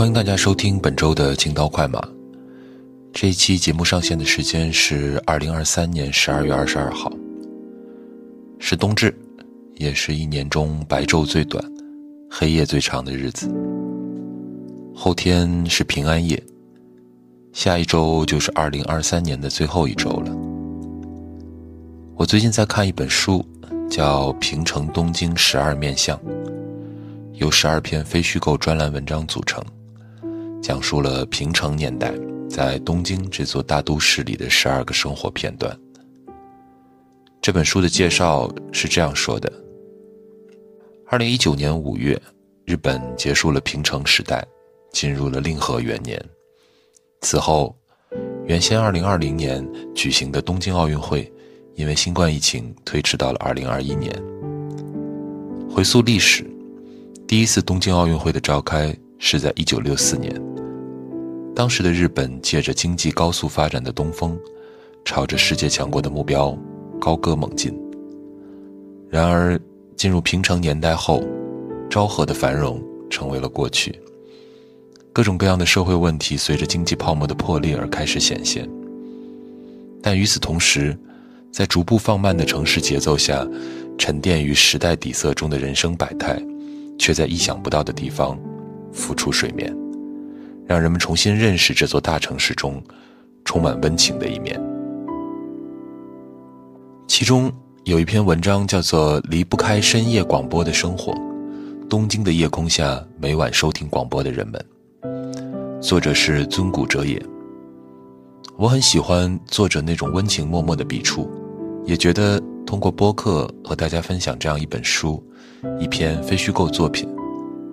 欢迎大家收听本周的《京刀快马》。这一期节目上线的时间是二零二三年十二月二十二号，是冬至，也是一年中白昼最短、黑夜最长的日子。后天是平安夜，下一周就是二零二三年的最后一周了。我最近在看一本书，叫《平城东京十二面相》，由十二篇非虚构专栏文章组成，讲述了平成年代在东京这座大都市里的十二个生活片段。这本书的介绍是这样说的：二零一九年五月，日本结束了平成时代，进入了令和元年。此后，原先二零二零年举行的东京奥运会。因为新冠疫情推迟到了二零二一年。回溯历史，第一次东京奥运会的召开是在一九六四年。当时的日本借着经济高速发展的东风，朝着世界强国的目标高歌猛进。然而，进入平成年代后，昭和的繁荣成为了过去。各种各样的社会问题随着经济泡沫的破裂而开始显现。但与此同时，在逐步放慢的城市节奏下，沉淀于时代底色中的人生百态，却在意想不到的地方浮出水面，让人们重新认识这座大城市中充满温情的一面。其中有一篇文章叫做《离不开深夜广播的生活》，东京的夜空下每晚收听广播的人们。作者是尊古哲也。我很喜欢作者那种温情脉脉的笔触。也觉得通过播客和大家分享这样一本书，一篇非虚构作品，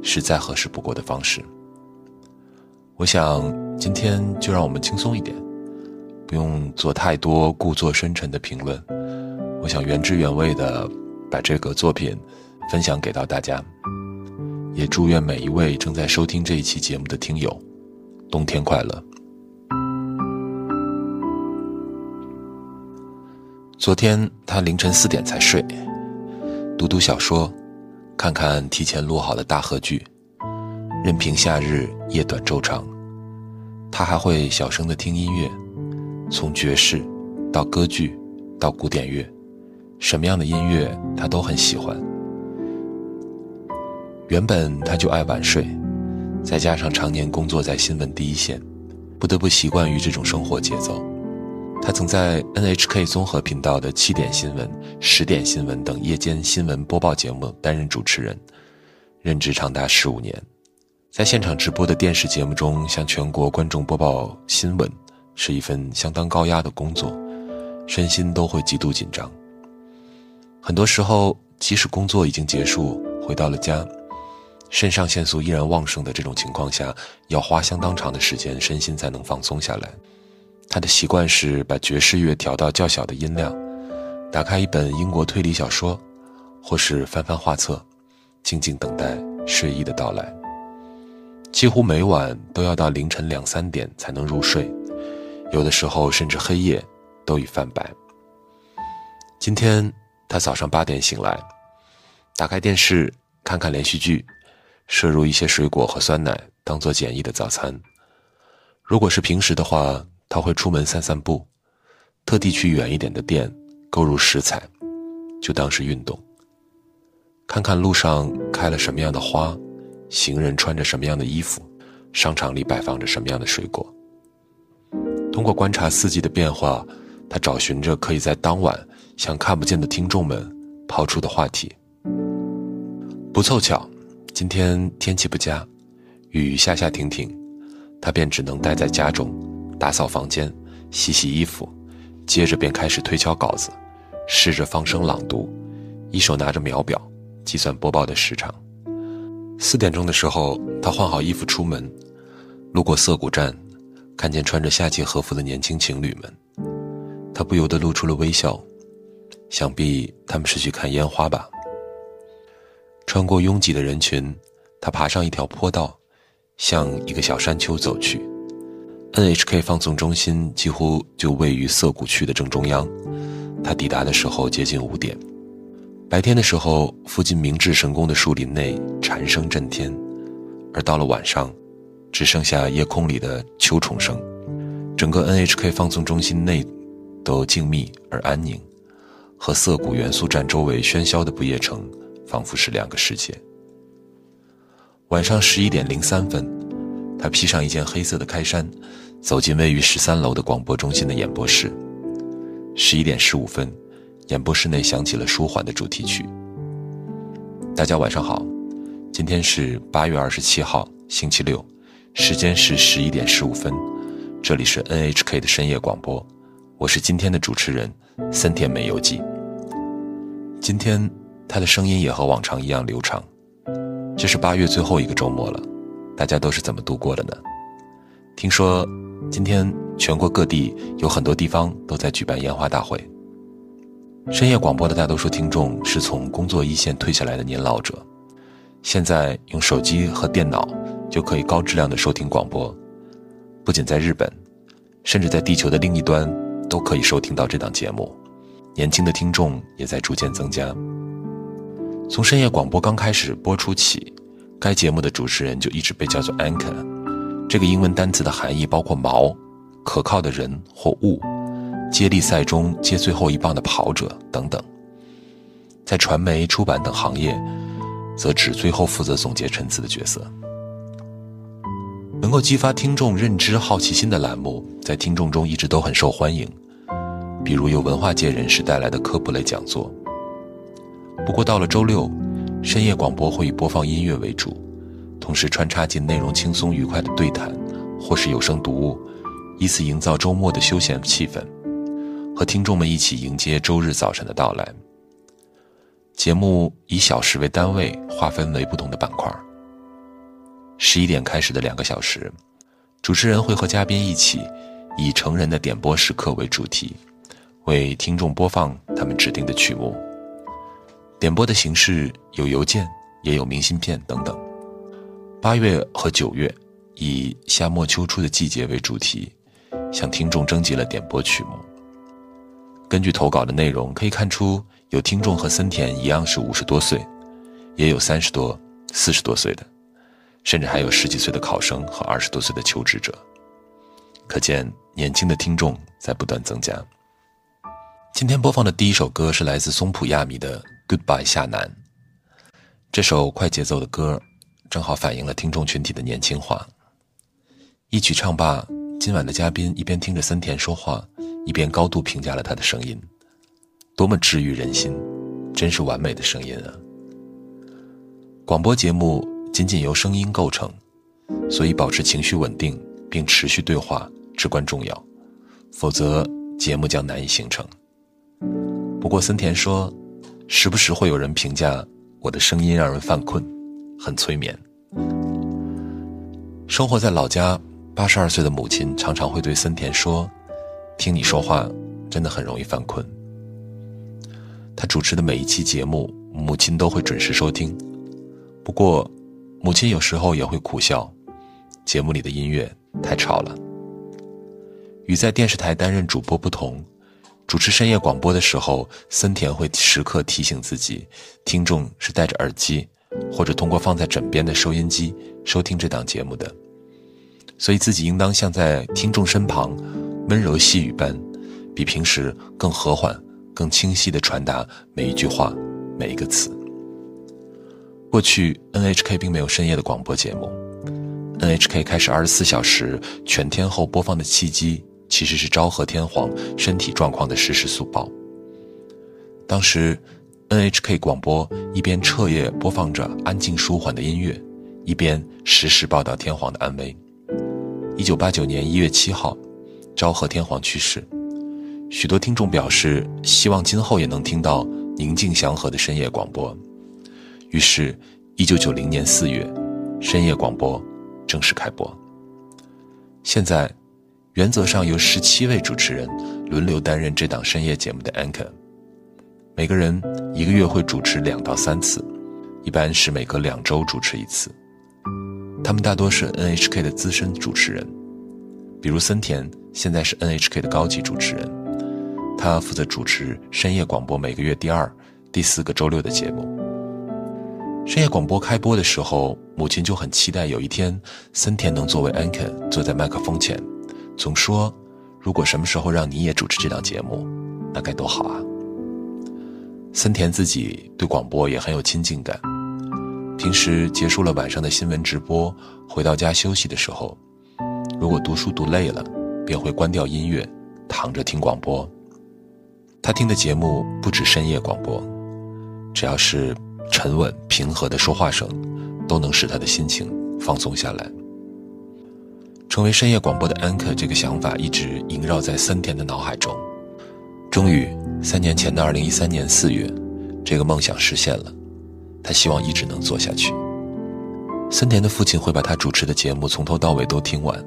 是再合适不过的方式。我想今天就让我们轻松一点，不用做太多故作深沉的评论。我想原汁原味的把这个作品分享给到大家，也祝愿每一位正在收听这一期节目的听友，冬天快乐。昨天他凌晨四点才睡，读读小说，看看提前录好的大合剧，任凭夏日夜短昼长。他还会小声的听音乐，从爵士到歌剧到古典乐，什么样的音乐他都很喜欢。原本他就爱晚睡，再加上常年工作在新闻第一线，不得不习惯于这种生活节奏。他曾在 NHK 综合频道的七点新闻、十点新闻等夜间新闻播报节目担任主持人，任职长达十五年。在现场直播的电视节目中向全国观众播报新闻，是一份相当高压的工作，身心都会极度紧张。很多时候，即使工作已经结束，回到了家，肾上腺素依然旺盛的这种情况下，要花相当长的时间，身心才能放松下来。他的习惯是把爵士乐调到较小的音量，打开一本英国推理小说，或是翻翻画册，静静等待睡意的到来。几乎每晚都要到凌晨两三点才能入睡，有的时候甚至黑夜都已泛白。今天他早上八点醒来，打开电视看看连续剧，摄入一些水果和酸奶当做简易的早餐。如果是平时的话，他会出门散散步，特地去远一点的店购入食材，就当是运动。看看路上开了什么样的花，行人穿着什么样的衣服，商场里摆放着什么样的水果。通过观察四季的变化，他找寻着可以在当晚向看不见的听众们抛出的话题。不凑巧，今天天气不佳，雨下下停停，他便只能待在家中。打扫房间，洗洗衣服，接着便开始推敲稿子，试着放声朗读，一手拿着秒表，计算播报的时长。四点钟的时候，他换好衣服出门，路过涩谷站，看见穿着夏季和服的年轻情侣们，他不由得露出了微笑，想必他们是去看烟花吧。穿过拥挤的人群，他爬上一条坡道，向一个小山丘走去。NHK 放送中心几乎就位于涩谷区的正中央。他抵达的时候接近五点。白天的时候，附近明治神宫的树林内蝉声震天，而到了晚上，只剩下夜空里的秋虫声，整个 NHK 放送中心内都静谧而安宁，和涩谷元素站周围喧嚣的不夜城仿佛是两个世界。晚上十一点零三分，他披上一件黑色的开衫，走进位于十三楼的广播中心的演播室。十一点十五分，演播室内响起了舒缓的主题曲。大家晚上好，今天是八月二十七号，星期六。时间是十一点十五分，这里是 NHK 的深夜广播，我是今天的主持人森田美游记。今天他的声音也和往常一样流畅。这是八月最后一个周末了，大家都是怎么度过的呢？听说今天全国各地有很多地方都在举办烟花大会。深夜广播的大多数听众是从工作一线退下来的年老者，现在用手机和电脑。就可以高质量的收听广播，不仅在日本，甚至在地球的另一端都可以收听到这档节目。年轻的听众也在逐渐增加。从深夜广播刚开始播出起，该节目的主持人就一直被叫做 anchor，这个英文单词的含义包括锚、可靠的人或物、接力赛中接最后一棒的跑者等等。在传媒、出版等行业，则指最后负责总结陈词的角色。能够激发听众认知好奇心的栏目，在听众中一直都很受欢迎，比如由文化界人士带来的科普类讲座。不过到了周六，深夜广播会以播放音乐为主，同时穿插进内容轻松愉快的对谈，或是有声读物，以此营造周末的休闲气氛，和听众们一起迎接周日早晨的到来。节目以小时为单位，划分为不同的板块。十一点开始的两个小时，主持人会和嘉宾一起，以成人的点播时刻为主题，为听众播放他们指定的曲目。点播的形式有邮件，也有明信片等等。八月和九月，以夏末秋初的季节为主题，向听众征集了点播曲目。根据投稿的内容可以看出，有听众和森田一样是五十多岁，也有三十多、四十多岁的。甚至还有十几岁的考生和二十多岁的求职者，可见年轻的听众在不断增加。今天播放的第一首歌是来自松浦亚弥的《Goodbye 夏南》。这首快节奏的歌，正好反映了听众群体的年轻化。一曲唱罢，今晚的嘉宾一边听着森田说话，一边高度评价了他的声音，多么治愈人心，真是完美的声音啊！广播节目。仅仅由声音构成，所以保持情绪稳定并持续对话至关重要，否则节目将难以形成。不过森田说，时不时会有人评价我的声音让人犯困，很催眠。生活在老家，八十二岁的母亲常常会对森田说：“听你说话真的很容易犯困。”他主持的每一期节目，母亲都会准时收听。不过。母亲有时候也会苦笑，节目里的音乐太吵了。与在电视台担任主播不同，主持深夜广播的时候，森田会时刻提醒自己，听众是戴着耳机或者通过放在枕边的收音机收听这档节目的，所以自己应当像在听众身旁，温柔细语般，比平时更和缓、更清晰地传达每一句话、每一个词。过去，NHK 并没有深夜的广播节目。NHK 开始二十四小时全天候播放的契机，其实是昭和天皇身体状况的实时速报。当时，NHK 广播一边彻夜播放着安静舒缓的音乐，一边实时报道天皇的安危。一九八九年一月七号，昭和天皇去世，许多听众表示希望今后也能听到宁静祥和的深夜广播。于是，一九九零年四月，深夜广播正式开播。现在，原则上由十七位主持人轮流担任这档深夜节目的 anchor，每个人一个月会主持两到三次，一般是每隔两周主持一次。他们大多是 NHK 的资深主持人，比如森田现在是 NHK 的高级主持人，他负责主持深夜广播每个月第二、第四个周六的节目。深夜广播开播的时候，母亲就很期待有一天森田能作为 anchor 坐在麦克风前，总说：“如果什么时候让你也主持这档节目，那该多好啊！”森田自己对广播也很有亲近感，平时结束了晚上的新闻直播，回到家休息的时候，如果读书读累了，便会关掉音乐，躺着听广播。他听的节目不止深夜广播，只要是沉稳平和的说话声，都能使他的心情放松下来。成为深夜广播的 anchor 这个想法一直萦绕在森田的脑海中。终于，三年前的二零一三年四月，这个梦想实现了。他希望一直能做下去。森田的父亲会把他主持的节目从头到尾都听完。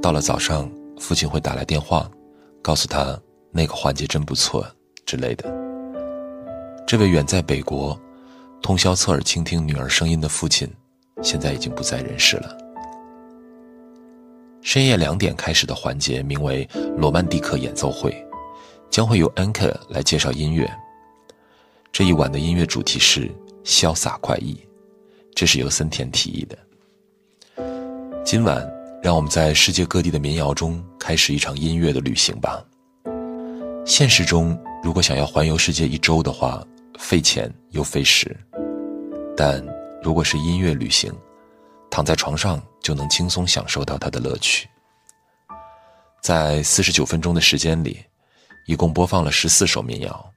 到了早上，父亲会打来电话，告诉他那个环节真不错之类的。这位远在北国，通宵侧耳倾听女儿声音的父亲，现在已经不在人世了。深夜两点开始的环节名为“罗曼蒂克演奏会”。将会由 Anchor 来介绍音乐。这一晚的音乐主题是潇洒快意，这是由森田提议的。今晚，让我们在世界各地的民谣中开始一场音乐的旅行吧。现实中，如果想要环游世界一周的话，费钱又费时；但如果是音乐旅行，躺在床上就能轻松享受到它的乐趣。在四十九分钟的时间里。一共播放了十四首民谣。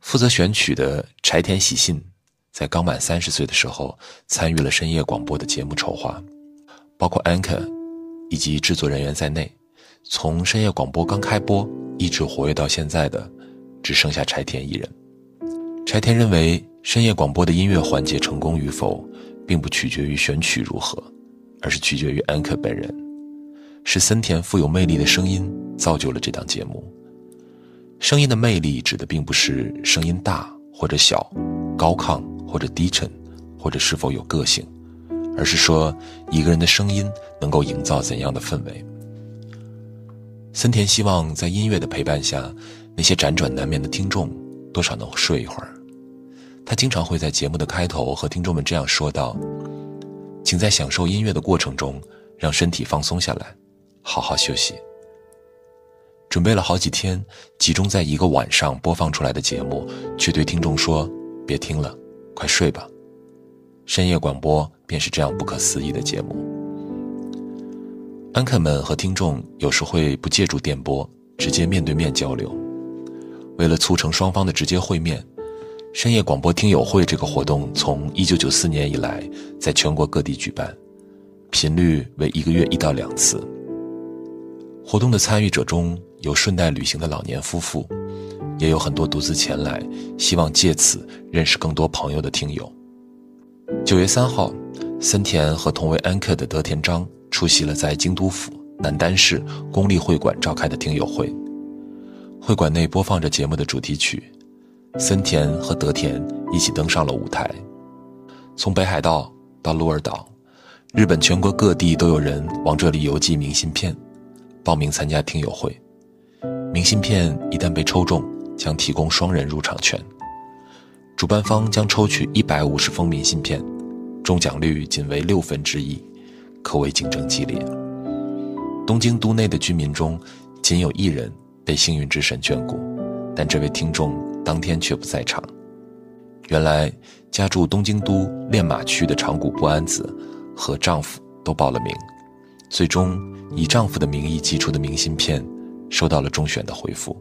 负责选曲的柴田喜信，在刚满三十岁的时候，参与了深夜广播的节目筹划，包括 anchor 以及制作人员在内，从深夜广播刚开播一直活跃到现在的，只剩下柴田一人。柴田认为，深夜广播的音乐环节成功与否，并不取决于选曲如何，而是取决于 anchor 本人，是森田富有魅力的声音造就了这档节目。声音的魅力指的并不是声音大或者小，高亢或者低沉，或者是否有个性，而是说一个人的声音能够营造怎样的氛围。森田希望在音乐的陪伴下，那些辗转难眠的听众多少能睡一会儿。他经常会在节目的开头和听众们这样说道：“请在享受音乐的过程中，让身体放松下来，好好休息。”准备了好几天，集中在一个晚上播放出来的节目，却对听众说：“别听了，快睡吧。”深夜广播便是这样不可思议的节目。安客们和听众有时会不借助电波，直接面对面交流。为了促成双方的直接会面，深夜广播听友会这个活动从1994年以来在全国各地举办，频率为一个月一到两次。活动的参与者中。有顺带旅行的老年夫妇，也有很多独自前来，希望借此认识更多朋友的听友。九月三号，森田和同为安客的德田章出席了在京都府南丹市公立会馆召开的听友会。会馆内播放着节目的主题曲，森田和德田一起登上了舞台。从北海道到鹿儿岛，日本全国各地都有人往这里邮寄明信片，报名参加听友会。明信片一旦被抽中，将提供双人入场券。主办方将抽取一百五十封明信片，中奖率仅为六分之一，可谓竞争激烈。东京都内的居民中，仅有一人被幸运之神眷顾，但这位听众当天却不在场。原来家住东京都练马区的长谷不安子和丈夫都报了名，最终以丈夫的名义寄出的明信片。收到了中选的回复，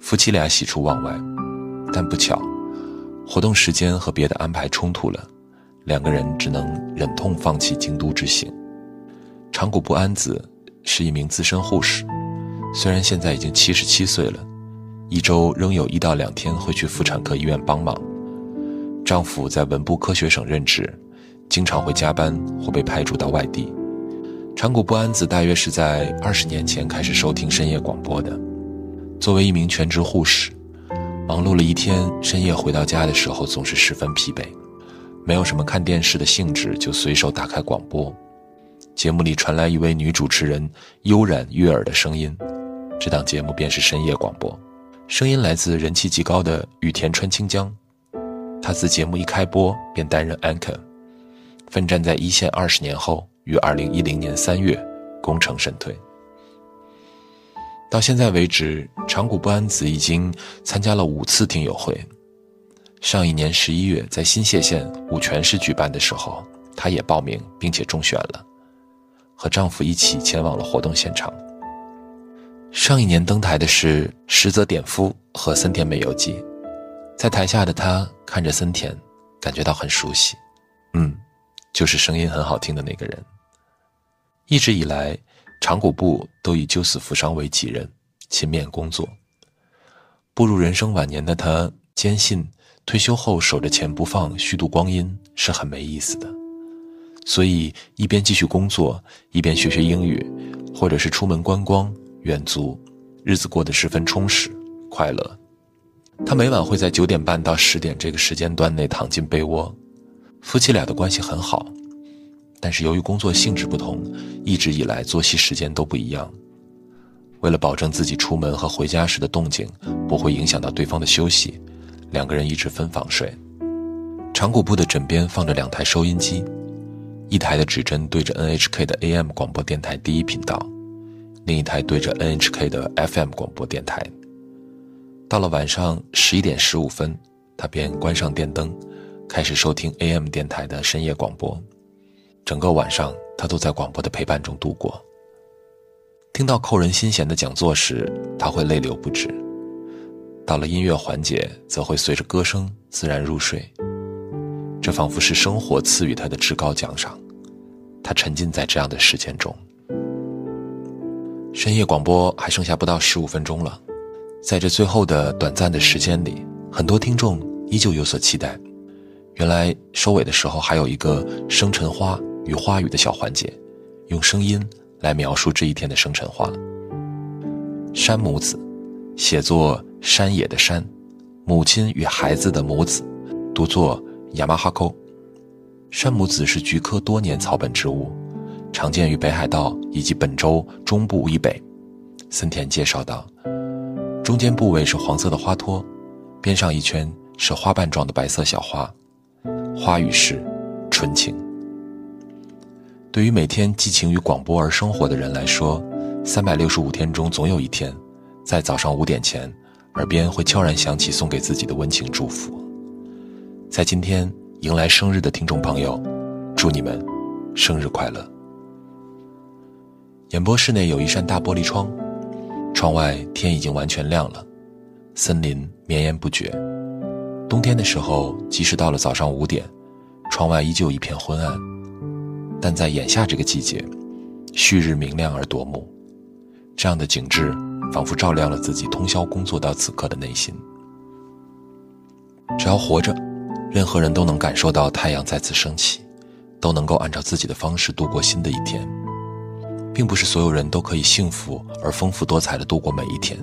夫妻俩喜出望外，但不巧，活动时间和别的安排冲突了，两个人只能忍痛放弃京都之行。长谷不安子是一名资深护士，虽然现在已经七十七岁了，一周仍有一到两天会去妇产科医院帮忙。丈夫在文部科学省任职，经常会加班或被派驻到外地。长谷不安子大约是在二十年前开始收听深夜广播的。作为一名全职护士，忙碌了一天，深夜回到家的时候总是十分疲惫，没有什么看电视的兴致，就随手打开广播。节目里传来一位女主持人悠然悦耳的声音，这档节目便是深夜广播，声音来自人气极高的羽田川清江。他自节目一开播便担任 anchor，奋战在一线二十年后，于二零一零年三月功成身退。到现在为止，长谷不安子已经参加了五次听友会。上一年十一月，在新泻县五泉市举办的时候，她也报名并且中选了，和丈夫一起前往了活动现场。上一年登台的是石泽典夫和森田美由纪，在台下的她看着森田，感觉到很熟悉，嗯，就是声音很好听的那个人。一直以来。长谷部都以救死扶伤为己任，勤勉工作。步入人生晚年的他，坚信退休后守着钱不放、虚度光阴是很没意思的，所以一边继续工作，一边学学英语，或者是出门观光远足，日子过得十分充实快乐。他每晚会在九点半到十点这个时间段内躺进被窝，夫妻俩的关系很好。但是由于工作性质不同，一直以来作息时间都不一样。为了保证自己出门和回家时的动静不会影响到对方的休息，两个人一直分房睡。长谷部的枕边放着两台收音机，一台的指针对着 NHK 的 AM 广播电台第一频道，另一台对着 NHK 的 FM 广播电台。到了晚上十一点十五分，他便关上电灯，开始收听 AM 电台的深夜广播。整个晚上，他都在广播的陪伴中度过。听到扣人心弦的讲座时，他会泪流不止；到了音乐环节，则会随着歌声自然入睡。这仿佛是生活赐予他的至高奖赏。他沉浸在这样的时间中。深夜广播还剩下不到十五分钟了，在这最后的短暂的时间里，很多听众依旧有所期待。原来收尾的时候还有一个生辰花。与花语的小环节，用声音来描述这一天的生辰花。山母子，写作山野的山，母亲与孩子的母子，读作亚马哈沟。山母子是菊科多年草本植物，常见于北海道以及本州中部以北。森田介绍道，中间部位是黄色的花托，边上一圈是花瓣状的白色小花，花语是纯情。对于每天寄情于广播而生活的人来说，三百六十五天中总有一天，在早上五点前，耳边会悄然响起送给自己的温情祝福。在今天迎来生日的听众朋友，祝你们生日快乐！演播室内有一扇大玻璃窗，窗外天已经完全亮了，森林绵延不绝。冬天的时候，即使到了早上五点，窗外依旧一片昏暗。但在眼下这个季节，旭日明亮而夺目，这样的景致仿佛照亮了自己通宵工作到此刻的内心。只要活着，任何人都能感受到太阳再次升起，都能够按照自己的方式度过新的一天。并不是所有人都可以幸福而丰富多彩的度过每一天。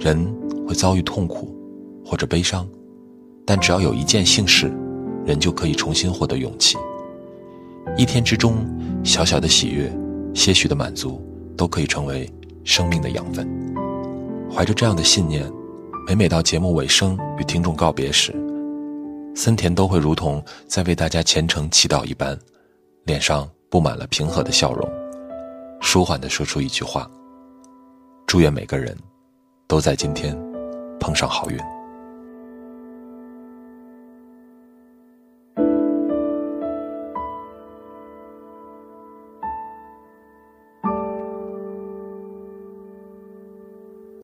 人会遭遇痛苦或者悲伤，但只要有一件幸事，人就可以重新获得勇气。一天之中，小小的喜悦，些许的满足，都可以成为生命的养分。怀着这样的信念，每每到节目尾声与听众告别时，森田都会如同在为大家虔诚祈祷一般，脸上布满了平和的笑容，舒缓地说出一句话：“祝愿每个人都在今天碰上好运。”